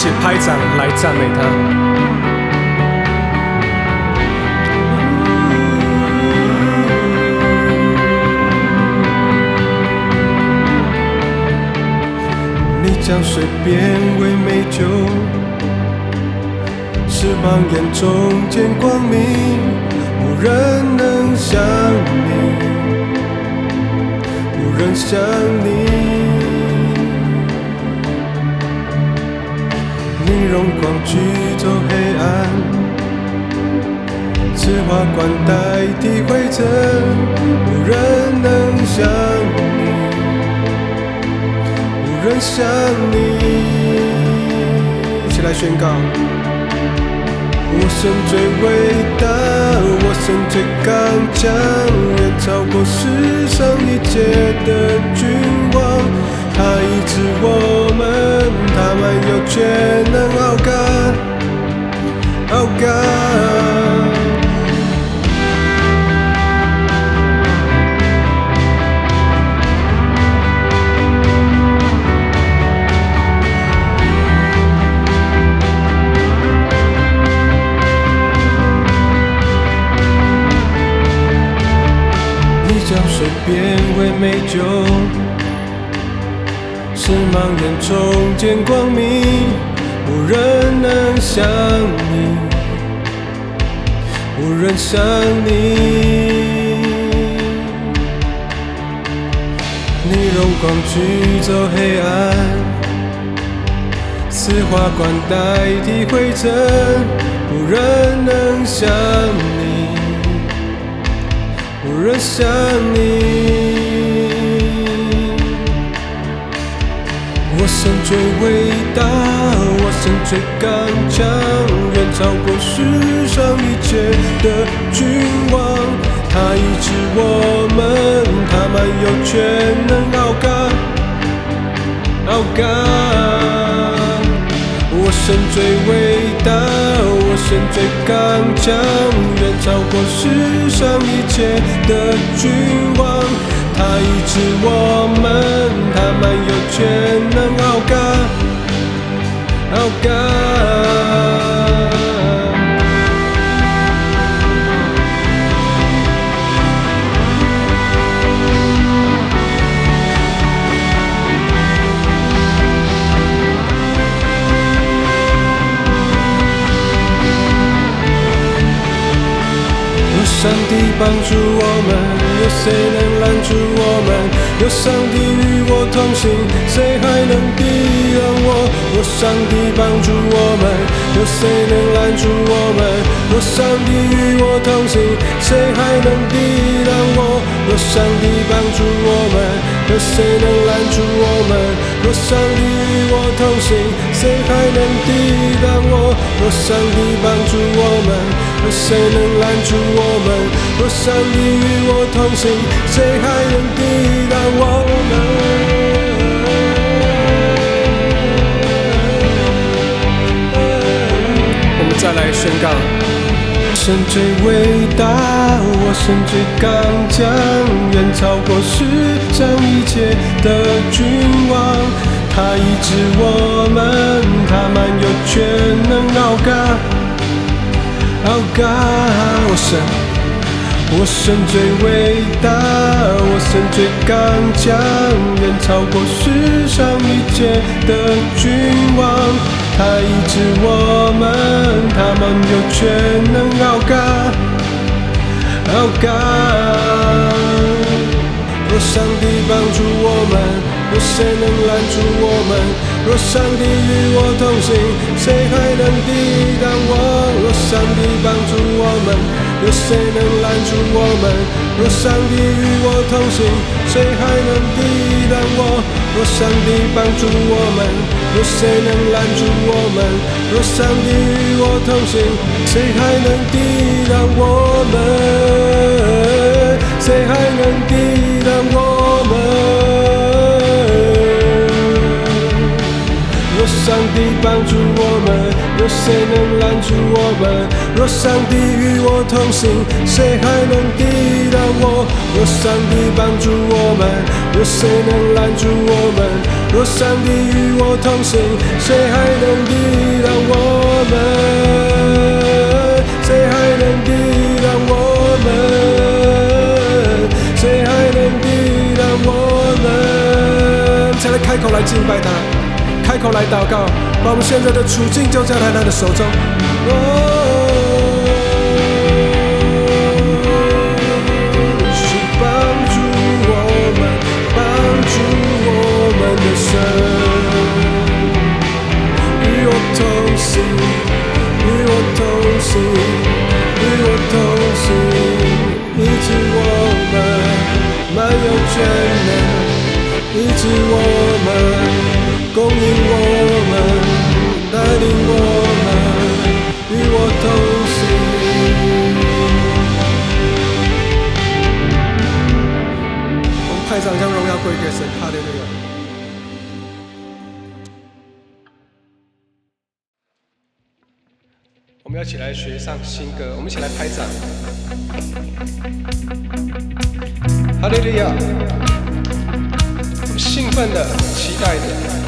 起拍掌来赞美他。你将水变为美酒，翅膀眼中见光明，无人能像你，无人像你。你。荣光驱走黑暗，此花冠代替灰尘，无人能像你。无人像你。一起来宣告：我神最伟大，我神最刚强，远超过世上一切的君王。他医治我们，他满有全能，傲干，傲干。你将水变为美酒，是盲眼中见光明，无人能像你，无人像你。你荣光驱走黑暗，似花冠代替灰尘，无人能像你。无人像你。我神最伟大，我神最刚强，远超过世上一切的君王。他医治我们，他满有全能，傲干，傲干。我神最伟大，我神最刚强，远超过世上一切的君王。他医治我们，他满有全能，傲干，傲干。有上帝帮助我们，有谁能拦住我们？有上帝与我同行，谁还能抵挡我？有上帝帮助我们，有谁能拦住我们？有上帝与我同行，谁还能抵挡我？有上帝帮助我们，有谁能拦住我们？有上帝与我同行，谁还能抵挡我？有上帝帮助我们。有谁能拦住我们？上帝与我同行，谁还能抵挡我们？我们再来宣告：神最伟大，我神最刚强，远超过世上一切的君王。他医治我们，他满有全能，傲干。傲干，我神，我神最伟大，我神最刚强，远超过世上一切的君王。他医治我们，他们有全能，傲干，傲干。若上帝帮助我们，有谁能拦住我们？若上帝与我同行，谁还能抵挡我？若上帝帮助我们，有谁能拦住我们？若上帝与我同行，谁还能抵挡我？若上帝帮助我们，有谁能拦住我们？若上帝与我同行，谁还能抵挡我们？谁还能抵挡我们？上帝帮助我们，有谁能拦住我们？若上帝与我同行，谁还能抵挡我？若上帝帮助我们，有谁能拦住我们？若上帝与我同行，谁还能抵挡我们？谁还能抵挡我们？谁还能抵挡我们？才来开口来敬拜他，口来祷告，把我们现在的处境交在他的手中。你是帮助我们，帮助我们的神，与我同行，与我同行，与我同行，医治我们，满有全能，医治我们，供应我们，带领我们，与我同行。我们派上将荣耀归给神，哈利路亚。我们要一起来学上新歌，我们一起来拍掌。哈利路亚！我们兴奋的、期待的，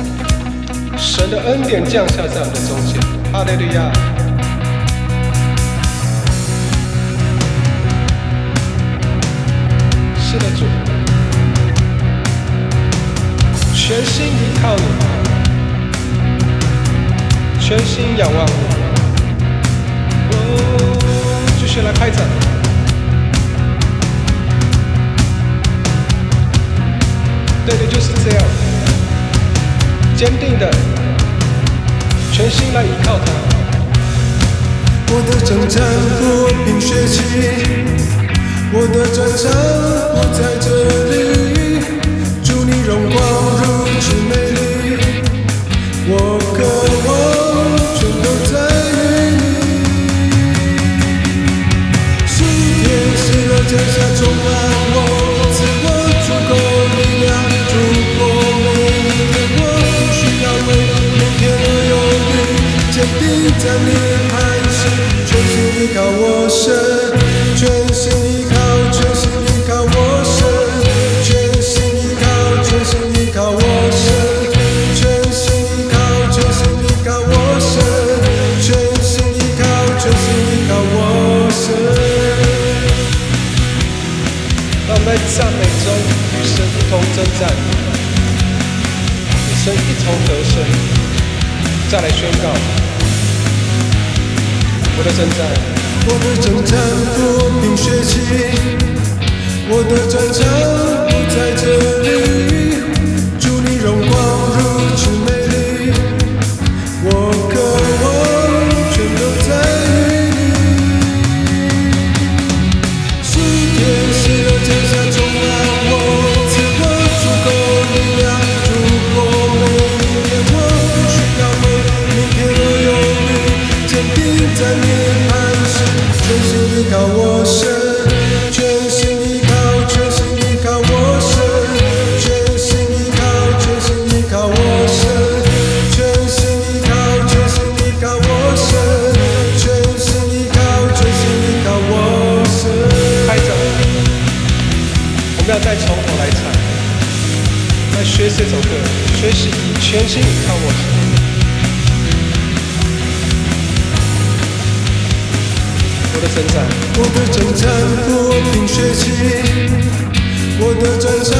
神的恩典降下在我们的中间。哈利路亚！是的，主，全心依靠你，全心仰望你。哦，继续来开展。对的，就是这样，坚定的，全心来依靠他。我的征战不凭血气，我的战场不在这里。祝你荣光如此美丽，我可我的征战，我的征战不凭血气，我的战场不在这里。全心依靠我。我的征战，我的征战不凭血气，我的战场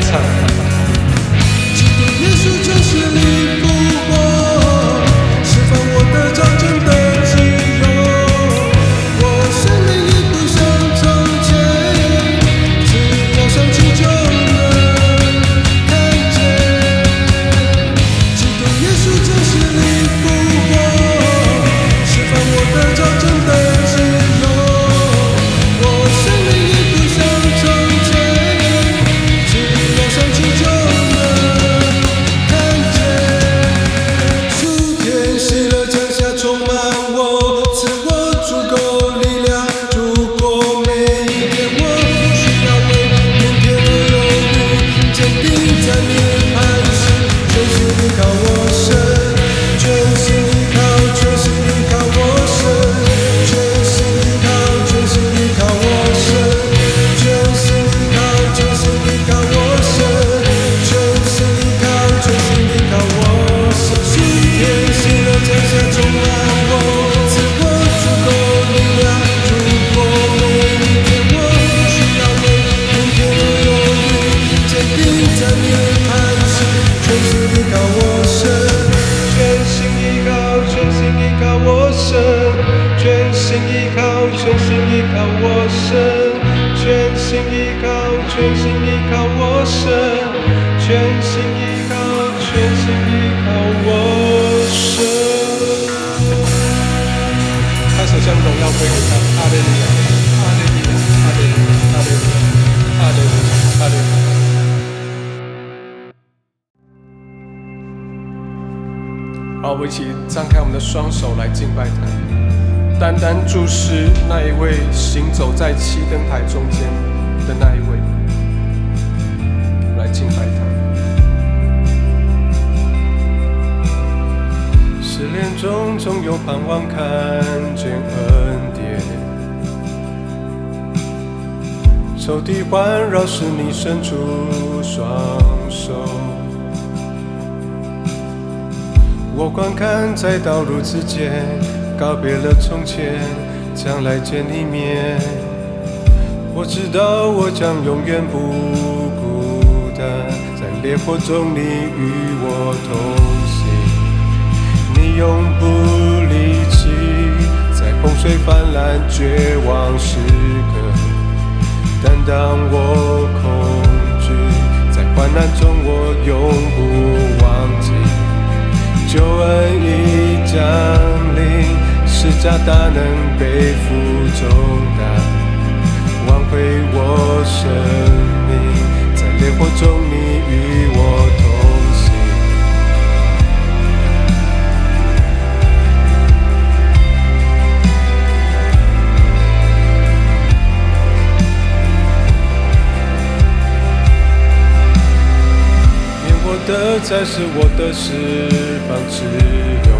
唱今天也许就是全心依靠我神，全心依靠，全心依靠我神。开始将荣耀归给他，阿门。好，我们一起张开我们的双手来敬拜他，单单注视那一位行走在七灯台中间的那一位。来敬拜他。失恋中总有盼望，看见恩典，仇敌环绕时，你伸出双手。我观看在道路之间，告别了从前，将来见一面。我知道我将永远不，烈火中你与我同行。你永不离弃，在洪水泛滥绝望时刻，但当我恐惧，在患难中我永不忘记。救恩已降临，施加大能背负重担，挽回我生命，在烈火中你才是我的释放自由。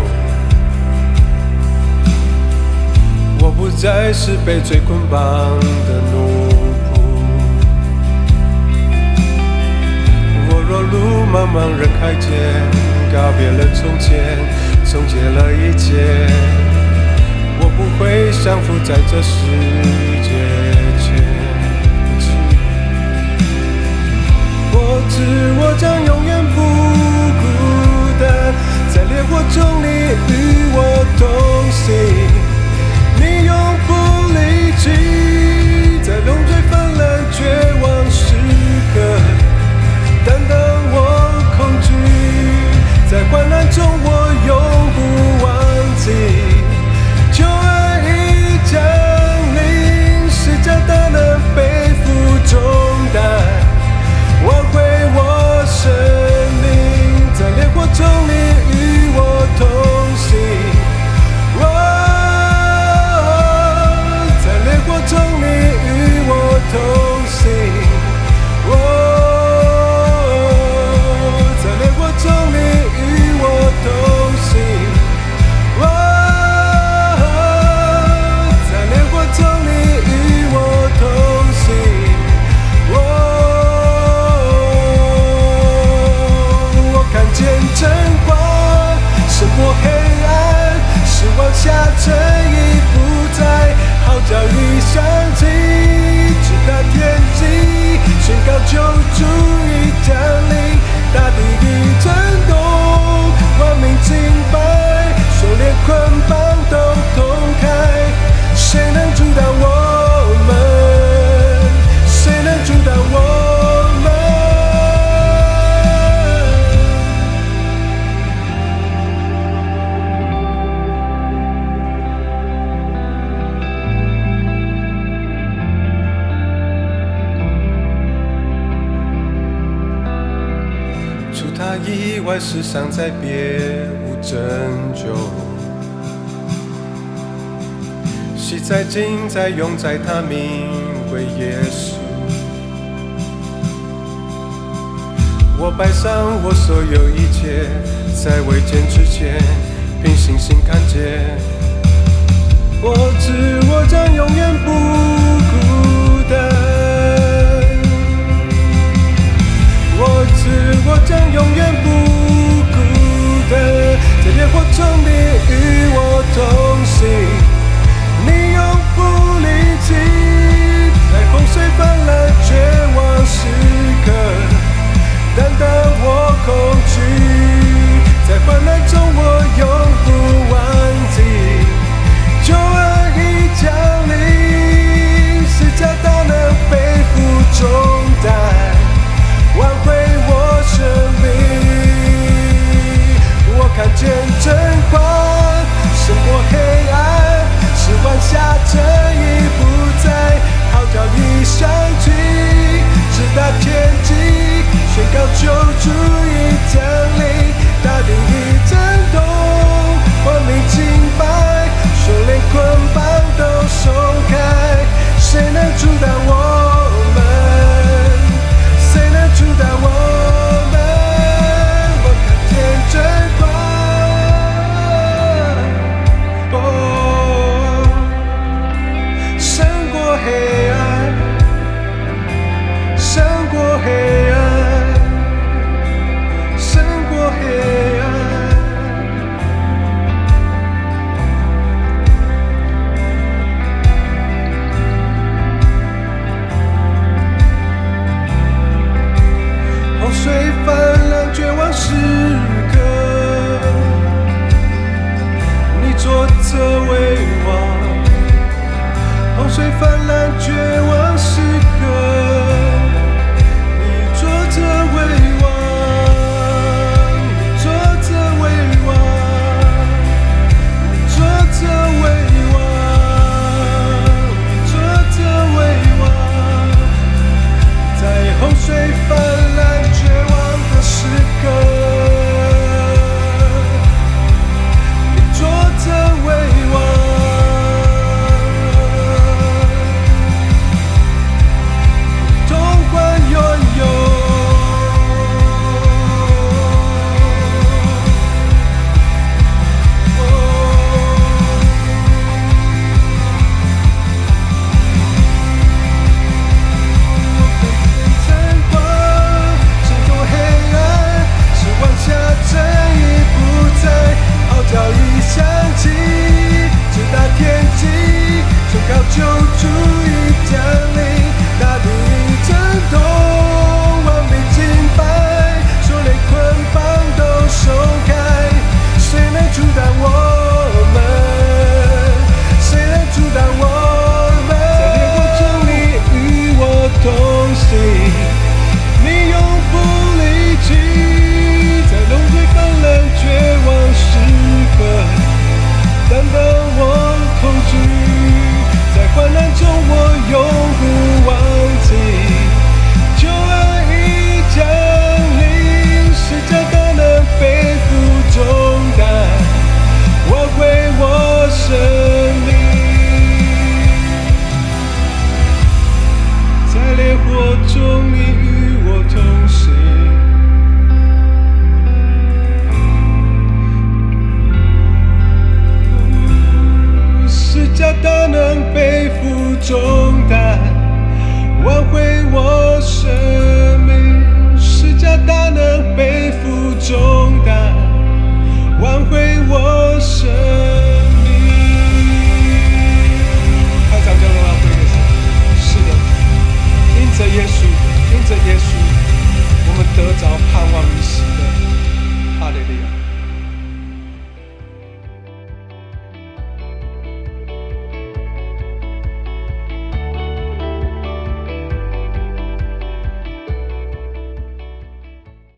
我不再是被罪捆绑的奴仆。我若路茫茫人海间，告别了从前，终结了一切。我不会降服在这世界。世上再别无拯救，昔在今在永在他名为耶稣。我摆上我所有一切，在未见之前，凭信心看见。say